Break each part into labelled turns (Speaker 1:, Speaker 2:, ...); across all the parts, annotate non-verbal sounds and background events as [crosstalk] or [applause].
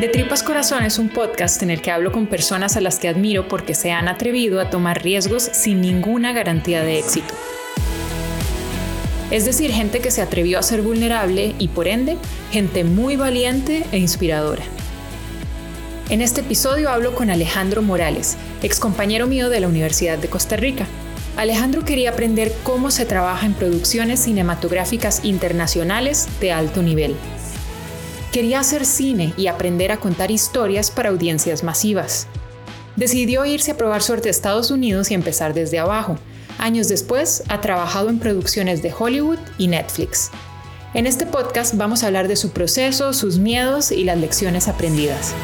Speaker 1: De Tripas Corazón es un podcast en el que hablo con personas a las que admiro porque se han atrevido a tomar riesgos sin ninguna garantía de éxito. Es decir, gente que se atrevió a ser vulnerable y por ende, gente muy valiente e inspiradora. En este episodio hablo con Alejandro Morales, ex compañero mío de la Universidad de Costa Rica. Alejandro quería aprender cómo se trabaja en producciones cinematográficas internacionales de alto nivel. Quería hacer cine y aprender a contar historias para audiencias masivas. Decidió irse a probar suerte a Estados Unidos y empezar desde abajo. Años después, ha trabajado en producciones de Hollywood y Netflix. En este podcast vamos a hablar de su proceso, sus miedos y las lecciones aprendidas.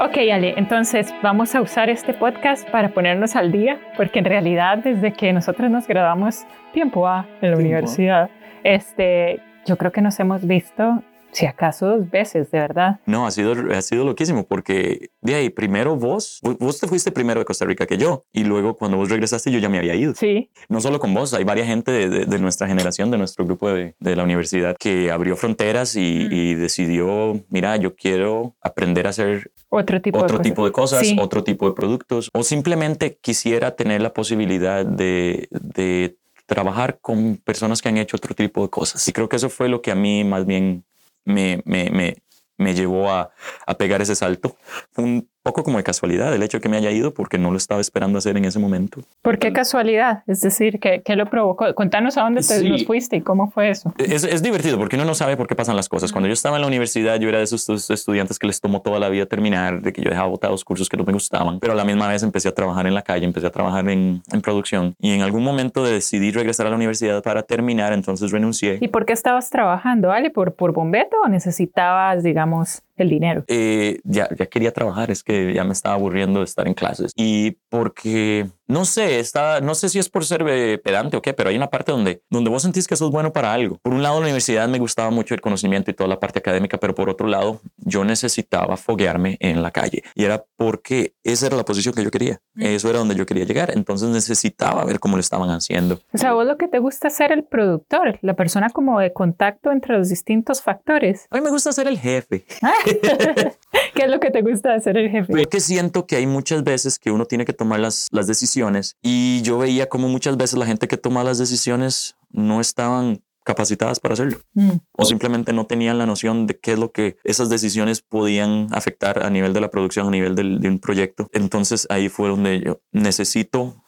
Speaker 1: Ok, Ale, entonces vamos a usar este podcast para ponernos al día, porque en realidad desde que nosotros nos graduamos tiempo A en la universidad, este, yo creo que nos hemos visto si acaso dos veces, de verdad.
Speaker 2: No, ha sido, ha sido loquísimo porque de ahí, primero vos, vos te fuiste primero de Costa Rica que yo y luego cuando vos regresaste yo ya me había ido.
Speaker 1: Sí.
Speaker 2: No solo con vos, hay varias gente de, de, nuestra generación, de nuestro grupo de, de, la universidad que abrió fronteras y, mm. y, decidió, mira, yo quiero aprender a hacer
Speaker 1: otro tipo
Speaker 2: otro
Speaker 1: de
Speaker 2: tipo
Speaker 1: cosas.
Speaker 2: de cosas, sí. otro tipo de productos o simplemente quisiera tener la posibilidad de, de trabajar con personas que han hecho otro tipo de cosas. Y creo que eso fue lo que a mí más bien me, me, me, me llevó a, a, pegar ese salto. Fue un poco como de casualidad el hecho de que me haya ido porque no lo estaba esperando hacer en ese momento.
Speaker 1: ¿Por qué casualidad? Es decir, ¿qué, qué lo provocó? Contanos a dónde te sí. nos fuiste y cómo fue eso.
Speaker 2: Es, es, divertido porque uno no sabe por qué pasan las cosas. Cuando yo estaba en la universidad, yo era de esos estudiantes que les tomó toda la vida terminar, de que yo dejaba botados cursos que no me gustaban, pero a la misma vez empecé a trabajar en la calle, empecé a trabajar en, en producción y en algún momento decidí regresar a la universidad para terminar, entonces renuncié.
Speaker 1: ¿Y por qué estabas trabajando, Ale? ¿Por, por bombeto o necesitabas, digamos, el dinero?
Speaker 2: Eh, ya, ya quería trabajar, es que ya me estaba aburriendo de estar en clases y porque no sé, está, no sé si es por ser eh, pedante o qué, pero hay una parte donde, donde vos sentís que sos bueno para algo. Por un lado, la universidad me gustaba mucho el conocimiento y toda la parte académica, pero por otro lado, yo necesitaba foguearme en la calle y era porque esa era la posición que yo quería. Eso era donde yo quería llegar. Entonces necesitaba ver cómo lo estaban haciendo.
Speaker 1: O sea, vos lo que te gusta ser el productor, la persona como de contacto entre los distintos factores.
Speaker 2: A mí me gusta ser el jefe. [laughs]
Speaker 1: ¿Qué es lo que te gusta de ser el jefe?
Speaker 2: Porque siento que hay muchas veces que uno tiene que tomar las, las decisiones y yo veía como muchas veces la gente que toma las decisiones no estaban capacitadas para hacerlo mm. o simplemente no tenían la noción de qué es lo que esas decisiones podían afectar a nivel de la producción, a nivel del, de un proyecto. Entonces ahí fue donde yo necesito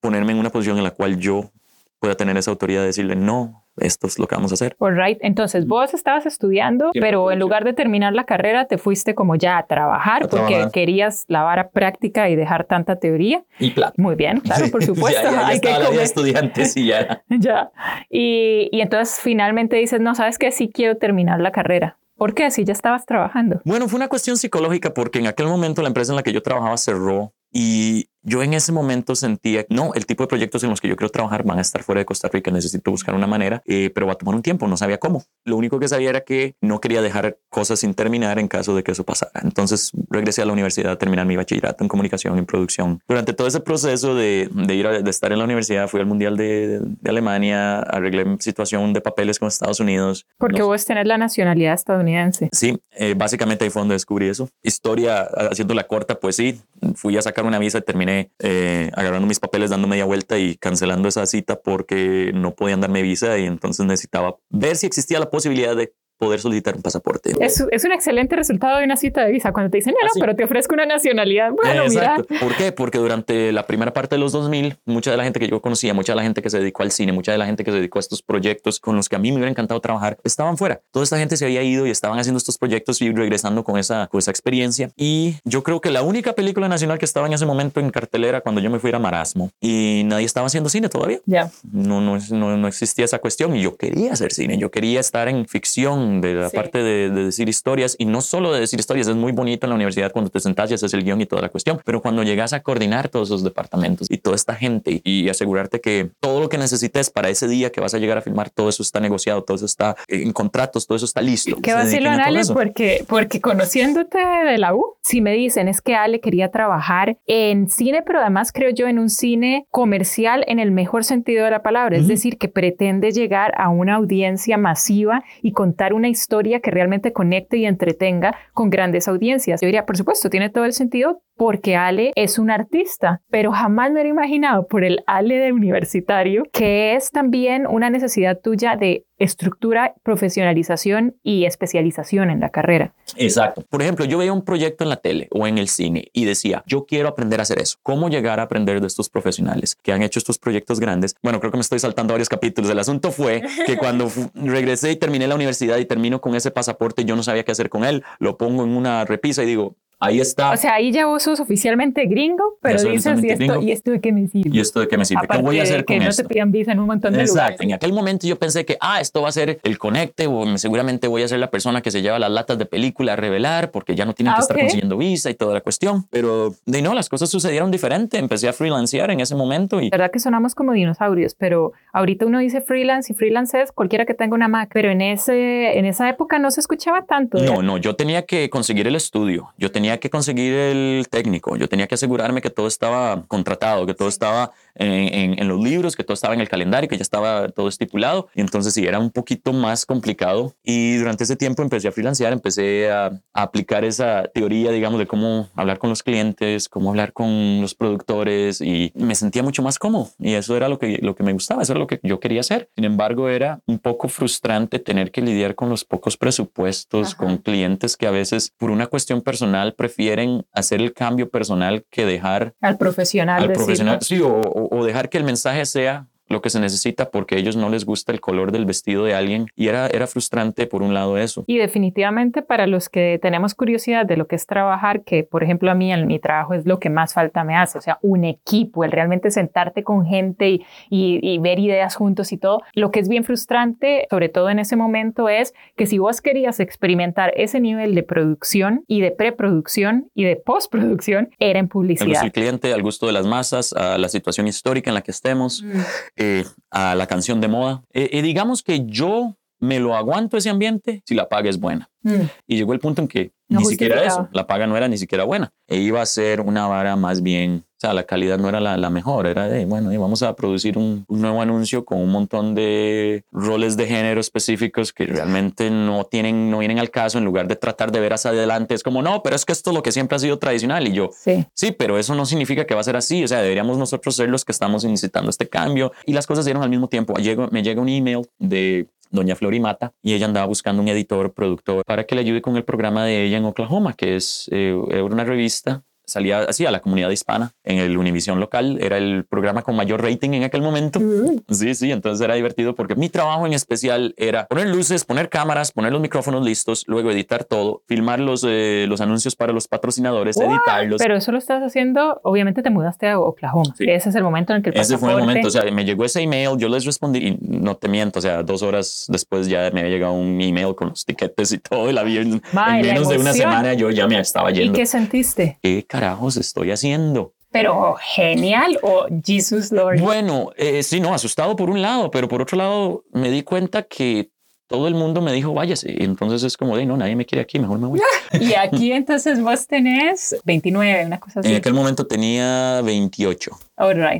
Speaker 2: ponerme en una posición en la cual yo pueda tener esa autoridad de decirle no, esto es lo que vamos a hacer.
Speaker 1: All right. Entonces vos estabas estudiando, pero en lugar de terminar la carrera te fuiste como ya a trabajar
Speaker 2: A
Speaker 1: porque
Speaker 2: trabajar.
Speaker 1: querías la vara práctica y dejar tanta teoría.
Speaker 2: Y plata.
Speaker 1: Muy bien, claro, por [laughs] supuesto.
Speaker 2: ya, ya, [laughs] ya
Speaker 1: Hay que comer.
Speaker 2: estudiante, sí, ya. [laughs]
Speaker 1: Ya. Y, y entonces finalmente dices, no, sabes que sí quiero terminar la carrera. ¿Por qué? Si ya estabas trabajando.
Speaker 2: Bueno, fue una cuestión psicológica porque en aquel momento la empresa en la que yo trabajaba cerró y yo en ese momento sentía, no, el tipo de proyectos en los que yo quiero trabajar van a estar fuera de Costa Rica, necesito buscar una manera, eh, pero va a tomar un tiempo, no sabía cómo. Lo único que sabía era que no quería dejar cosas sin terminar en caso de que eso pasara. Entonces regresé a la universidad a terminar mi bachillerato en comunicación y producción. Durante todo ese proceso de, de ir a, de estar en la universidad, fui al Mundial de, de Alemania, arreglé mi situación de papeles con Estados Unidos.
Speaker 1: Porque
Speaker 2: No-
Speaker 1: vos tenés la nacionalidad estadounidense.
Speaker 2: Sí, eh, básicamente ahí fue donde descubrí eso. Historia, haciéndola corta, pues sí, fui a sacar una visa y terminé eh, agarrando mis papeles, dando media vuelta y cancelando esa cita porque no podían darme visa y entonces necesitaba ver si existía la posibilidad de poder solicitar un pasaporte.
Speaker 1: Es, es un excelente resultado de una cita de visa. Cuando te dicen, no, no, pero te ofrezco una nacionalidad. Bueno, mira.
Speaker 2: Exacto. ¿Por qué? Porque durante la primera parte de los 2000, mucha de la gente que yo conocía, mucha de la gente que se dedicó al cine, mucha de la gente que se dedicó a estos proyectos con los que a mí me hubiera encantado trabajar, estaban fuera. Toda esta gente se había ido y estaban haciendo estos proyectos y regresando con esa, con esa experiencia. Y yo creo que la única película nacional que estaba en ese momento en cartelera cuando yo me fui era Marasmo y nadie estaba haciendo cine todavía.
Speaker 1: Ya.
Speaker 2: No, no, es- no, no existía esa cuestión y yo quería hacer cine, yo quería estar en ficción de la
Speaker 1: Sí.
Speaker 2: parte de, de decir historias y no solo de decir historias, es muy bonito en la universidad cuando te sentás y haces el guion y toda la cuestión, pero cuando llegas a coordinar todos esos departamentos y toda esta gente y asegurarte que todo lo que necesites para ese día que vas a llegar a filmar, todo eso está negociado, todo eso está en contratos, todo eso está listo.
Speaker 1: Qué vacilo, Ale, porque, porque conociéndote de la U, si me dicen es que Ale quería trabajar en cine, pero además creo yo en un cine comercial en el mejor sentido de la palabra, es
Speaker 2: Ujú.
Speaker 1: decir, que pretende llegar a una audiencia masiva y contar una una historia que realmente conecte y entretenga con grandes audiencias. Yo diría, por supuesto, tiene todo el sentido porque Ale es un artista, pero jamás me hubiera imaginado por el Ale de universitario que es también una necesidad tuya de estructura, profesionalización y especialización en la carrera.
Speaker 2: Exacto. Por ejemplo, yo veía un proyecto en la tele o en el cine y decía, yo quiero aprender a hacer eso. ¿Cómo llegar a aprender de estos profesionales que han hecho estos proyectos grandes? Bueno, creo que me estoy saltando varios capítulos. El asunto fue que [laughs] cuando regresé y terminé la universidad y termino con ese pasaporte, yo no sabía qué hacer con él. Lo pongo en una repisa y digo, Ahí está.
Speaker 1: O sea, ahí ya vos sos oficialmente gringo, pero dices, ¿y esto, ¿y esto de qué me sirve?
Speaker 2: ¿Y esto de qué me sirve? ¿Qué voy a hacer con
Speaker 1: que no
Speaker 2: te
Speaker 1: pidan visa en un montón de
Speaker 2: Exacto. En aquel momento yo pensé que, ah, esto va a ser el conecte o seguramente voy a ser la persona que se lleva las latas de película a revelar porque ya no tienen que ah, estar consiguiendo visa y toda la cuestión. Pero de no, las cosas sucedieron diferente. Empecé a freelancear en ese momento. Y...
Speaker 1: verdad que sonamos como dinosaurios, pero ahorita uno dice freelance y freelance es cualquiera que tenga una Mac, pero en, ese, en esa época no se escuchaba tanto.
Speaker 2: No, no, yo tenía que conseguir el estudio, yo tenía que conseguir el técnico. Yo tenía que asegurarme que todo estaba contratado, que todo estaba en, los libros, que todo estaba en el calendario, que ya estaba todo estipulado. Y entonces sí, era un poquito más complicado. Y durante ese tiempo empecé a freelancear, empecé a, aplicar esa teoría, digamos, de cómo hablar con los clientes, cómo hablar con los productores y me sentía mucho más cómodo. Y eso era lo que, lo que me gustaba, eso era lo que yo quería hacer. Sin embargo, era un poco frustrante tener que lidiar con los pocos presupuestos, con clientes que a veces por una cuestión personal prefieren hacer el cambio personal que dejar
Speaker 1: al profesional.
Speaker 2: Al profesional, sí, o, o dejar que el mensaje sea lo que se necesita porque a ellos no les gusta el color del vestido de alguien y era, era frustrante por un lado eso.
Speaker 1: Y definitivamente para los que tenemos curiosidad de lo que es trabajar, que por ejemplo a mí en mi trabajo es lo que más falta me hace, o sea, un equipo, el realmente sentarte con gente y, y, ver ideas juntos y todo, lo que es bien frustrante, sobre todo en ese momento, es que si vos querías experimentar ese nivel de producción y de preproducción y de postproducción, era en publicidad.
Speaker 2: Al cliente, al gusto de las masas, a la situación histórica en la que estemos. Mm. Eh, a la canción de moda. Eh, eh, digamos que yo me lo aguanto ese ambiente si la paga es buena. Mm. Y llegó el punto en que ni siquiera eso, la paga no era ni siquiera buena. E iba a ser una vara más bien, o sea, la calidad no era la, mejor, era de, bueno, vamos a producir un, nuevo anuncio con un montón de roles de género específicos que realmente no tienen, no vienen al caso en lugar de tratar de ver hacia adelante. Es como, no, pero es que esto es lo que siempre ha sido tradicional. Y yo, sí, sí pero eso no significa que va a ser así. O sea, deberíamos nosotros ser los que estamos incitando este cambio. Y las cosas dieron al mismo tiempo. me llega un email de doña Florimata, y ella andaba buscando un editor, productor, para que le ayude con el programa de ella en Oklahoma, que es eh, una revista salía así a la comunidad hispana en el Univision local. Era el programa con mayor rating en aquel momento. Sí, sí, entonces era divertido porque mi trabajo en especial era poner luces, poner cámaras, poner los micrófonos listos, luego editar todo, filmar los, eh, los anuncios para los patrocinadores, editarlos.
Speaker 1: Pero eso lo estás haciendo, obviamente te mudaste a Oklahoma. Ese es el momento en el que el
Speaker 2: Ese fue el momento, o sea, me llegó ese email, yo les respondí y no te miento, o sea, dos horas después ya me había llegado un email con los tiquetes y todo, el avión. en menos de una semana yo ya me estaba yendo.
Speaker 1: ¿Y qué sentiste?
Speaker 2: ¿Qué carajos estoy haciendo?
Speaker 1: Pero genial o Jesus Lord.
Speaker 2: Bueno, eh, sí, no, asustado por un lado, pero por otro lado me di cuenta que todo el mundo me dijo, váyase. Y entonces es como de, no, nadie me quiere aquí, mejor me voy. [laughs]
Speaker 1: y aquí entonces vos tenés 29, una cosa así.
Speaker 2: En aquel momento tenía 28.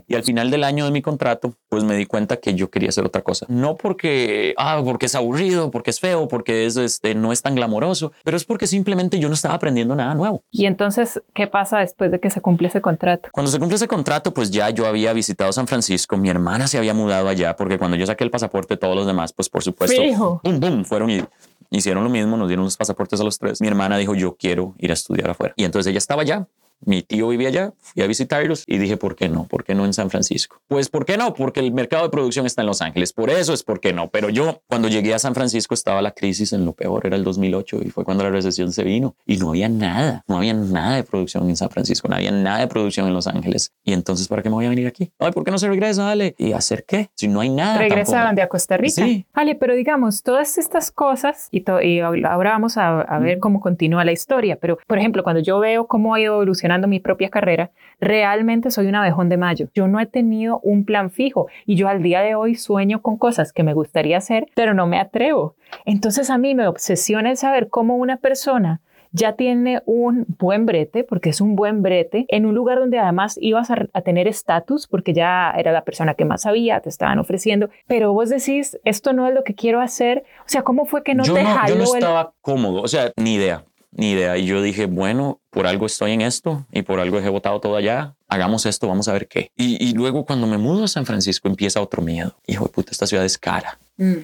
Speaker 2: Y al final del año de mi contrato, pues me di cuenta que yo quería hacer otra cosa. No porque, ah, porque es aburrido, porque es feo, porque es, este, no es tan glamoroso, pero es porque simplemente yo no estaba aprendiendo nada nuevo.
Speaker 1: Y entonces, ¿qué pasa después de que se cumple ese contrato?
Speaker 2: Cuando se cumple ese contrato, pues ya yo había visitado San Francisco, mi hermana se había mudado allá, porque cuando yo saqué el pasaporte, todos los demás, pues por supuesto, boom, boom, fueron y hicieron lo mismo, nos dieron los pasaportes a los tres. Mi hermana dijo, yo quiero ir a estudiar afuera. Y entonces ella estaba allá, mi tío vivía allá, fui a visitarlos y dije, ¿por qué no? ¿Por qué no en San Francisco? Pues, ¿por qué no? Porque el mercado de producción está en Los Ángeles. Por eso es por qué no. Pero yo, cuando llegué a San Francisco, estaba la crisis en lo peor, era el 2008 y fue cuando la recesión se vino y no había nada, no había nada de producción en San Francisco, no había nada de producción en Los Ángeles. Y entonces, ¿para qué me voy a venir aquí? Ay, ¿por qué no se regresa, Ale? ¿Y hacer qué? Si no hay nada.
Speaker 1: Regresaban de a Costa Rica. Sí. Ale, pero digamos, todas estas cosas, y, y ahora vamos a, a ver cómo continúa la historia, pero por ejemplo, cuando yo veo cómo ha ido evolucionando mi propia carrera, realmente soy un abejón de mayo. Yo no he tenido un plan fijo y yo al día de hoy sueño con cosas que me gustaría hacer, pero no me atrevo. Entonces a mí me obsesiona el saber cómo una persona ya tiene un buen brete, porque es un buen brete, en un lugar donde además ibas a, tener estatus, porque ya era la persona que más sabía, te estaban ofreciendo, pero vos decís, esto no es lo que quiero hacer. O sea, ¿cómo fue que no te
Speaker 2: no, Yo no estaba cómodo, o sea, ni idea ni idea. Y yo dije, bueno, por algo estoy en esto y por algo he votado todo allá. Hagamos esto, vamos a ver qué. Y, luego cuando me mudo a San Francisco empieza otro miedo. Hijo de puta, esta ciudad es cara. Mm.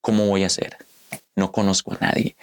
Speaker 2: ¿Cómo voy a hacer? No conozco a nadie.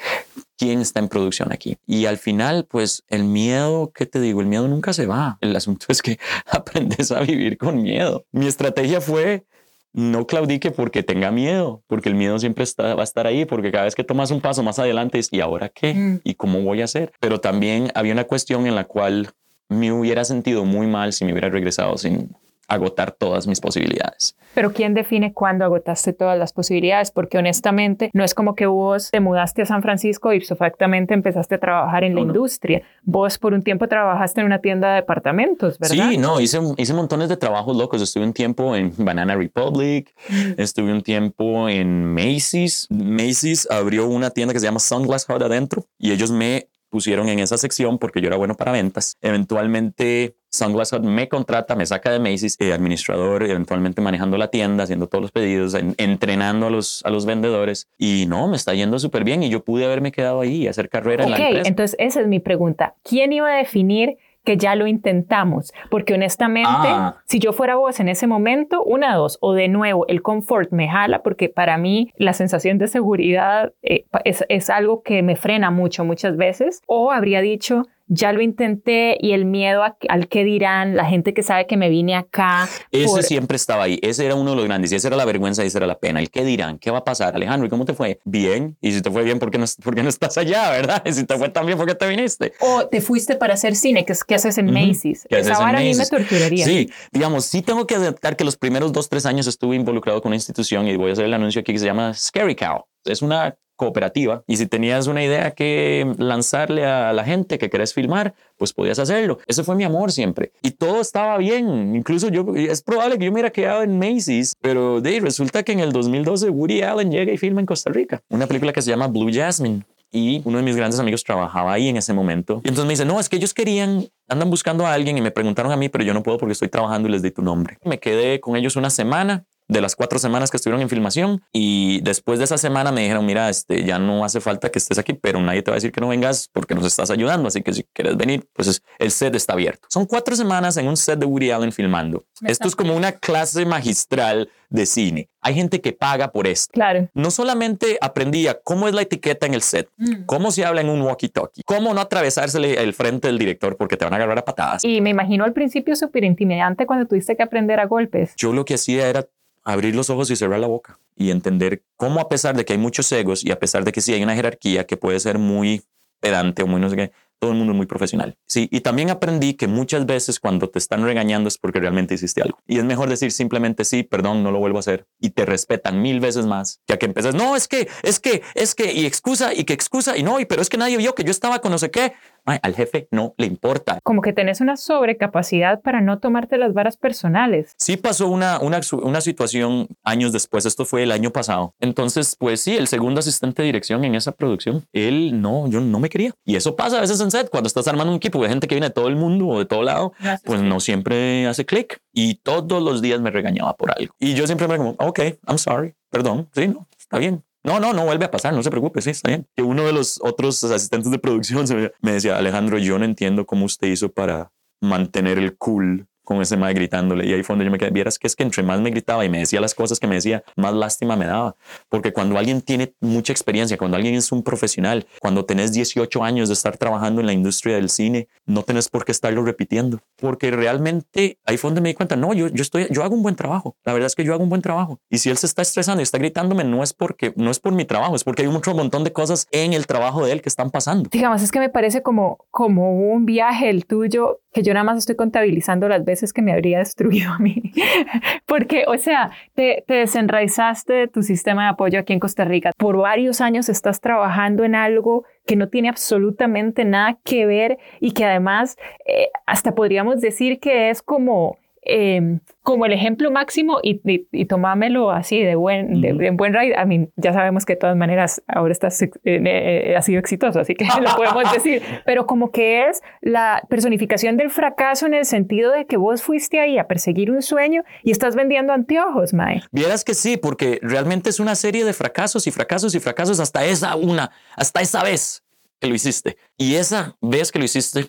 Speaker 2: ¿Quién está en producción aquí? Y al final, pues el miedo, ¿qué te digo? El miedo nunca se va. El asunto es que [laughs] aprendes a vivir con miedo. Mi estrategia fue no claudique porque tenga miedo, porque el miedo siempre está, va a estar ahí, porque cada vez que tomas un paso más adelante es, ¿y ahora qué? Mm. ¿Y cómo voy a hacer? Pero también había una cuestión en la cual me hubiera sentido muy mal si me hubiera regresado sin, agotar todas mis posibilidades.
Speaker 1: Pero ¿quién define cuándo agotaste todas las posibilidades? Porque honestamente no es como que vos te mudaste a San Francisco y exactamente empezaste a trabajar en la industria. Vos por un tiempo trabajaste en una tienda de departamentos, ¿verdad?
Speaker 2: Sí, no, hice, hice montones de trabajos locos. Estuve un tiempo en Banana Republic, mm. estuve un tiempo en Macy's. Macy's abrió una tienda que se llama Sunglass Hut adentro y ellos me pusieron en esa sección porque yo era bueno para ventas. Eventualmente Sunglass Hut me contrata, me saca de Macy's, eh, administrador, eventualmente manejando la tienda, haciendo todos los pedidos, entrenando a los, a los vendedores. Y no, me está yendo súper bien y yo pude haberme quedado ahí y hacer carrera en la empresa.
Speaker 1: Entonces, esa es mi pregunta. ¿Quién iba a definir que ya lo intentamos, porque honestamente, ah. si yo fuera vos en ese momento, una, dos, o de nuevo, el confort me jala, porque para mí la sensación de seguridad eh, es, es algo que me frena mucho muchas veces, o habría dicho, ya lo intenté y el miedo al que dirán, la gente que sabe que me vine acá.
Speaker 2: Ese siempre estaba ahí, ese era uno de los grandes, y esa era la vergüenza y esa era la pena, el qué dirán, qué va a pasar, Alejandro, ¿y cómo te fue? Bien, y si te fue bien, ¿por qué no, por qué no estás allá, verdad? Y si te fue tan bien, ¿por qué te viniste?
Speaker 1: O te fuiste para hacer cine, que es que haces en Macy's. Esa a mí me torturaría.
Speaker 2: Sí, digamos, sí tengo que aceptar que los primeros dos, tres años estuve involucrado con una institución y voy a hacer el anuncio aquí que se llama Scary Cow. Es una cooperativa y si tenías una idea que lanzarle a la gente que querés filmar, pues podías hacerlo. Ese fue mi amor siempre. Y todo estaba bien. Incluso yo, es probable que yo me hubiera quedado en Macy's, pero de resulta que en el 2012 Woody Allen llega y filma en Costa Rica. Una película que se llama Blue Jasmine. Y uno de mis grandes amigos trabajaba ahí en ese momento. Y entonces me dice, no, es que ellos querían, andan buscando a alguien y me preguntaron a mí, pero yo no puedo porque estoy trabajando y les di tu nombre. Me quedé con ellos una semana de las cuatro semanas que estuvieron en filmación y después de esa semana me dijeron, mira, este, ya no hace falta que estés aquí, pero nadie te va a decir que no vengas porque nos estás ayudando, así que si quieres venir, pues el set está abierto. Son cuatro semanas en un set de Woody Allen filmando. esto es como una clase magistral de cine. Hay gente que paga por esto.
Speaker 1: Claro.
Speaker 2: No solamente aprendía cómo es la etiqueta en el set, mm. cómo se habla en un walkie-talkie, cómo no atravesársele el frente del director porque te van a agarrar a patadas.
Speaker 1: Y me imagino al principio súper intimidante cuando tuviste que aprender a golpes.
Speaker 2: Yo lo que hacía era abrir los ojos y cerrar la boca y entender cómo a pesar de que hay muchos egos y a pesar de que sí hay una jerarquía que puede ser muy pedante o muy no sé qué, todo el mundo es muy profesional. Sí, y también aprendí que muchas veces cuando te están regañando es porque realmente hiciste algo. Y es mejor decir simplemente sí, perdón, no lo vuelvo a hacer. Y te respetan mil veces más que a que empiezas, no, es que, es que, es que, y excusa, y que excusa, y no, y pero es que nadie vio que yo estaba con no sé qué al jefe no le importa.
Speaker 1: Como que tenés una sobrecapacidad para no tomarte las varas personales.
Speaker 2: Sí pasó una, una, una situación años después, esto fue el año pasado. Entonces, pues sí, el segundo asistente de dirección en esa producción, él no, yo no me quería. Y eso pasa a veces en set, cuando estás armando un equipo de gente que viene de todo el mundo o de todo lado, pues no siempre hace clic. Y todos los días me regañaba por algo. Y yo siempre me como, ok, I'm sorry, perdón, sí, no, está bien. No, no, no vuelve a pasar, no se preocupe, sí, está bien. Que uno de los otros asistentes de producción me decía, Alejandro, yo no entiendo cómo usted hizo para mantener el cool con ese mae gritándole. Y ahí fue donde yo me quedé. Vieras que es que entre más me gritaba y me decía las cosas que me decía, más lástima me daba. Porque cuando alguien tiene mucha experiencia, cuando alguien es un profesional, cuando tenés 18 años de estar trabajando en la industria del cine, no tenés por qué estarlo repitiendo. Porque realmente ahí fue donde me di cuenta, no, yo, yo, estoy, yo hago un buen trabajo. La verdad es que yo hago un buen trabajo. Y si él se está estresando y está gritándome, no es porque, no es por mi trabajo, es porque hay un montón de cosas en el trabajo de él que están pasando.
Speaker 1: Digamos, es que me parece como, como un viaje el tuyo que yo nada más estoy contabilizando las veces que me habría destruido a mí. [laughs] Porque, o sea, te, te, desenraizaste de tu sistema de apoyo aquí en Costa Rica. Por varios años estás trabajando en algo que no tiene absolutamente nada que ver y que además eh, hasta podríamos decir que es como em, como el ejemplo máximo y, y, tomámelo así de buen, de, buen ride. A mí ya sabemos que de todas maneras ahora estás, eh, eh, ha sido exitoso, así que [laughs] lo podemos [laughs] decir, pero como que es la personificación del fracaso en el sentido de que vos fuiste ahí a perseguir un sueño y estás vendiendo anteojos, Mae.
Speaker 2: Vieras que sí, porque realmente es una serie de fracasos y fracasos y fracasos hasta esa una, hasta esa vez que lo hiciste. Y esa vez que lo hiciste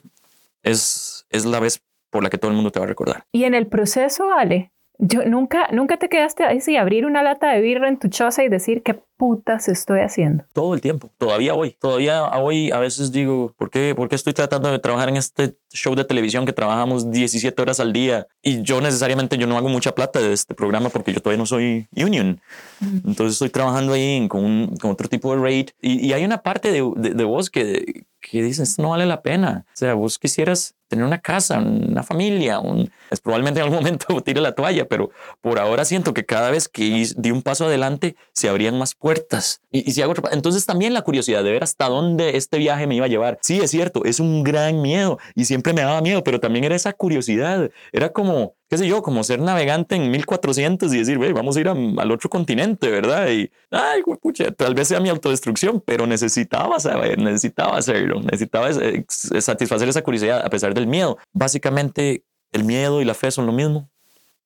Speaker 2: es, es la vez por la que todo el mundo te va a recordar.
Speaker 1: Y en el proceso, Ale, yo nunca, nunca te quedaste ahí, sí, abrir una lata de birra en tu choza y decir qué putas estoy haciendo.
Speaker 2: Todo el tiempo, todavía hoy, todavía hoy a veces digo, ¿por qué, ¿por qué estoy tratando de trabajar en este show de televisión que trabajamos 17 horas al día? Y yo necesariamente, yo no hago mucha plata de este programa porque yo todavía no soy union. Entonces estoy trabajando ahí con, con otro tipo de rate. Y, y hay una parte de, de, de vos que, que dices, no vale la pena. O sea, vos quisieras tener una casa, una familia, un, es probablemente en algún [laughs] momento tire la toalla, pero por ahora siento que cada vez que di un paso adelante se abrían más puertas. Y, y si hago entonces también la curiosidad de ver hasta dónde este viaje me iba a llevar. Sí, es cierto, es un gran miedo y siempre me daba miedo, pero también era esa curiosidad. Era como, qué sé yo, como ser navegante en 1400 y decir, ve, vamos a ir al otro continente, ¿verdad? Y, ay, pucha, tal vez sea mi autodestrucción, pero necesitaba saber, necesitaba hacerlo, necesitaba eh, satisfacer esa curiosidad a pesar del miedo. Básicamente, el miedo y la fe son lo mismo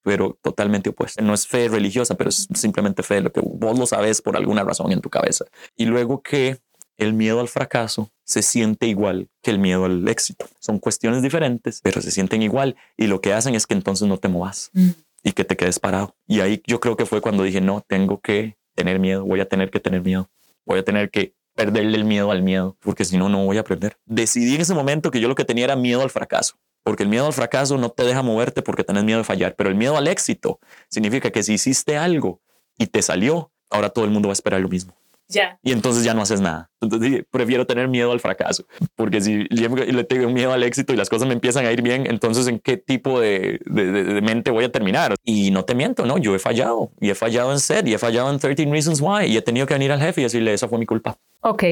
Speaker 2: pero totalmente opuesto. No es fe religiosa, pero es simplemente fe, lo que vos lo sabes por alguna razón en tu cabeza. Y luego que el miedo al fracaso se siente igual que el miedo al éxito. Son cuestiones diferentes, pero se sienten igual y lo que hacen es que entonces no te movas mm. y que te quedes parado. Y ahí yo creo que fue cuando dije, no, tengo que tener miedo, voy a tener que tener miedo, voy a tener que perderle el miedo al miedo, porque si no, no voy a aprender. Decidí en ese momento que yo lo que tenía era miedo al fracaso, porque el miedo al fracaso no te deja moverte porque tenés miedo de fallar, pero el miedo al éxito significa que si hiciste algo y te salió, ahora todo el mundo va a esperar lo mismo.
Speaker 1: Ya.
Speaker 2: Y entonces ya no haces nada. Entonces prefiero tener miedo al fracaso, porque si le tengo miedo al éxito y las cosas me empiezan a ir bien, entonces en qué tipo de, de, mente voy a terminar. Y no te miento, no, yo he fallado y he fallado en SED y he fallado en 13 Reasons Why y he tenido que venir al jefe y decirle, esa fue mi culpa.
Speaker 1: Ok,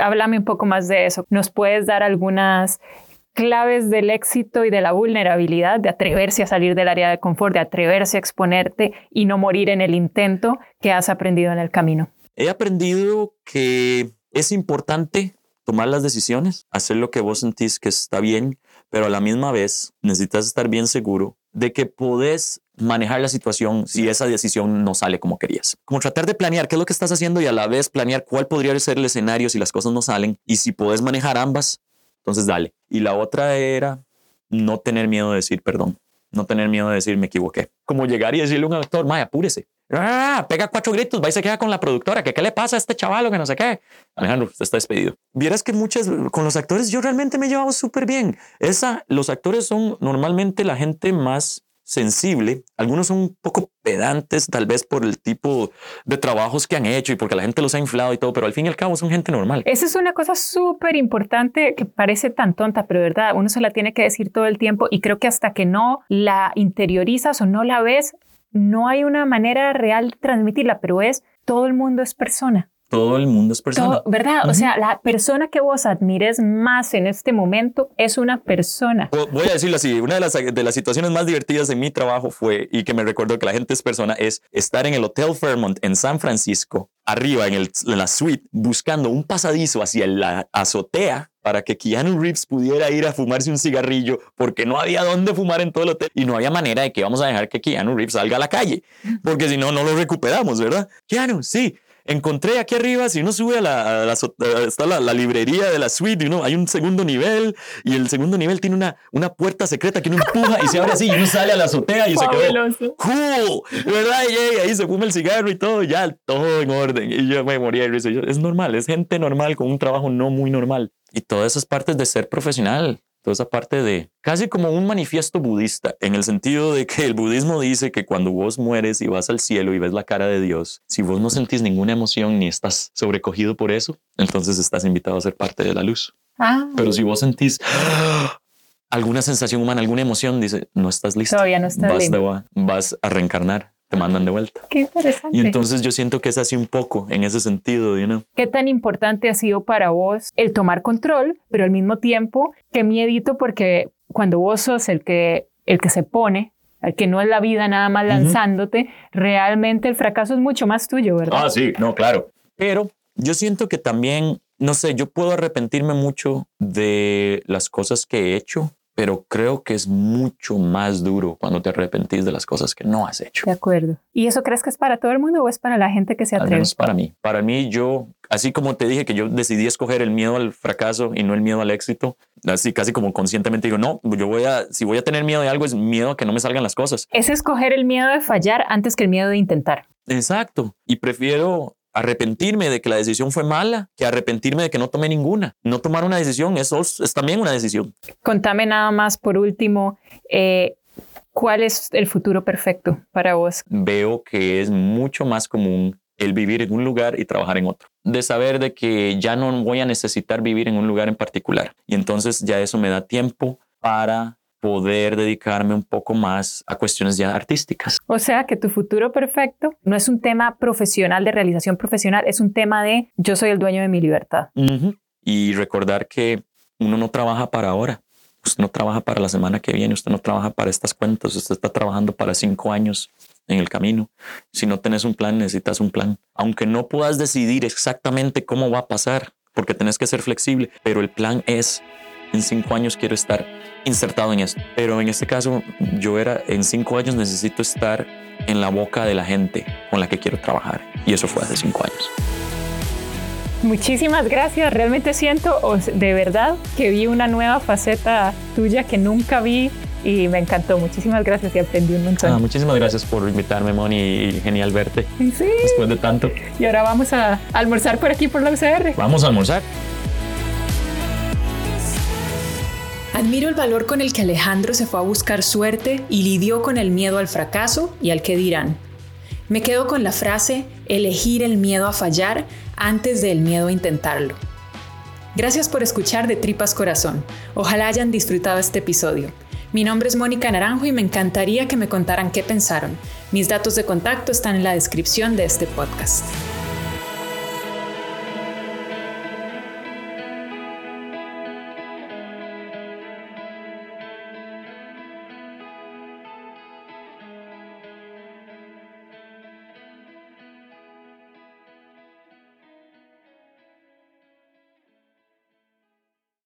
Speaker 1: háblame un poco más de eso. ¿Nos puedes dar algunas claves del éxito y de la vulnerabilidad, de atreverse a salir del área de confort, de atreverse a exponerte y no morir en el intento que has aprendido en el camino?
Speaker 2: He aprendido que es importante tomar las decisiones, hacer lo que vos sentís que está bien, pero a la misma vez necesitas estar bien seguro de que podés manejar la situación si esa decisión no sale como querías. Como tratar de planear qué es lo que estás haciendo y a la vez planear cuál podría ser el escenario si las cosas no salen y si podés manejar ambas, entonces dale. Y la otra era no tener miedo de decir perdón, no tener miedo de decir me equivoqué. Como llegar y decirle a un actor, Maya, apúrese. Ah, pega cuatro gritos, va y se queda con la productora, que qué le pasa a este chaval o que no sé qué. Alejandro, usted está despedido. Vieras que muchas, con los actores yo realmente me he llevado súper bien. Esa, los actores son normalmente la gente más sensible. Algunos son un poco pedantes, tal vez por el tipo de trabajos que han hecho y porque la gente los ha inflado y todo, pero al fin y al cabo son gente normal.
Speaker 1: Esa es una cosa súper importante que parece tan tonta, pero verdad, uno se la tiene que decir todo el tiempo y creo que hasta que no la interiorizas o no la ves, no hay una manera real de transmitirla, pero es todo el mundo es persona.
Speaker 2: Todo el mundo es persona.
Speaker 1: ¿Verdad? O sea, la persona que vos admires más en este momento es una persona.
Speaker 2: Voy a decirlo así, una de las, de las situaciones más divertidas en mi trabajo fue, y que me recuerdo que la gente es persona, es estar en el Hotel Fairmont en San Francisco, arriba en, el, en la suite, buscando un pasadizo hacia la azotea para que Keanu Reeves pudiera ir a fumarse un cigarrillo porque no había dónde fumar en todo el hotel y no había manera de que vamos a dejar que Keanu Reeves salga a la calle, porque si no, no lo recuperamos, ¿verdad? Keanu, sí, encontré aquí arriba, si uno sube a la, está la, librería de la suite, y uno, hay un segundo nivel y el segundo nivel tiene una, una puerta secreta que uno empuja y se abre así y uno sale a la azotea y se quedó cool, ¿verdad? Y ahí se fuma el cigarro y todo, ya todo en orden. Y yo me moría de risa. Es normal, es gente normal con un trabajo no muy normal. Y todas esas partes de ser profesional, toda esa parte de casi como un manifiesto budista, en el sentido de que el budismo dice que cuando vos mueres y vas al cielo y ves la cara de Dios, si vos no sentís ninguna emoción ni estás sobrecogido por eso, entonces estás invitado a ser parte de la luz. Ah. Pero si vos sentís alguna sensación humana, alguna emoción, dice, no estás listo.
Speaker 1: Todavía no estás
Speaker 2: vas, vas a reencarnar te mandan de vuelta.
Speaker 1: Qué interesante.
Speaker 2: Y entonces yo siento que es así un poco en ese sentido, you
Speaker 1: ¿Qué tan importante ha sido para vos el tomar control, pero al mismo tiempo, qué miedito porque cuando vos sos el que, el que se pone que no es la vida nada más lanzándote, realmente el fracaso es mucho más tuyo, ¿verdad?
Speaker 2: Ah, sí, no, claro. Pero yo siento que también, no sé, yo puedo arrepentirme mucho de las cosas que he hecho, pero creo que es mucho más duro cuando te arrepentís de las cosas que no has hecho.
Speaker 1: De acuerdo. ¿Y eso crees que es para todo el mundo o es para la gente que se atreve? Al
Speaker 2: menos para mí. Para mí, yo, así como te dije que yo decidí escoger el miedo al fracaso y no el miedo al éxito, así casi como conscientemente digo, no, yo voy a, si voy a tener miedo de algo, es miedo a que no me salgan las cosas.
Speaker 1: Es escoger el miedo de fallar antes que el miedo de intentar.
Speaker 2: Exacto. Y prefiero arrepentirme de que la decisión fue mala que arrepentirme de que no tomé ninguna. No tomar una decisión, eso es, también una decisión.
Speaker 1: Contame nada más por último, eh, ¿cuál es el futuro perfecto para vos?
Speaker 2: Veo que es mucho más común el vivir en un lugar y trabajar en otro. De saber de que ya no voy a necesitar vivir en un lugar en particular. Y entonces ya eso me da tiempo para poder dedicarme un poco más a cuestiones ya artísticas.
Speaker 1: O sea que tu futuro perfecto no es un tema profesional de realización profesional, es un tema de yo soy el dueño de mi libertad.
Speaker 2: Y recordar que uno no trabaja para ahora, usted no trabaja para la semana que viene, usted no trabaja para estas cuentas, usted está trabajando para cinco años en el camino. Si no tenés un plan, necesitas un plan. Aunque no puedas decidir exactamente cómo va a pasar, porque tenés que ser flexible, pero el plan es en cinco años quiero estar insertado en esto. Pero en este caso, yo era, en cinco años necesito estar en la boca de la gente con la que quiero trabajar. Y eso fue hace cinco años.
Speaker 1: Muchísimas gracias. Realmente siento de verdad que vi una nueva faceta tuya que nunca vi y me encantó. Muchísimas gracias y aprendí un montón.
Speaker 2: Ah, muchísimas gracias por invitarme, Moni, y genial verte. Sí. Después de tanto.
Speaker 1: Y ahora vamos a almorzar por aquí por la UCR.
Speaker 2: Vamos a almorzar.
Speaker 1: Admiro el valor con el que Alejandro se fue a buscar suerte y lidió con el miedo al fracaso y al que dirán. Me quedo con la frase, elegir el miedo a fallar antes del miedo a intentarlo. Gracias por escuchar de Tripas Corazón. Ojalá hayan disfrutado este episodio. Mi nombre es Mónica Naranjo y me encantaría que me contaran qué pensaron. Mis datos de contacto están en la descripción de este podcast.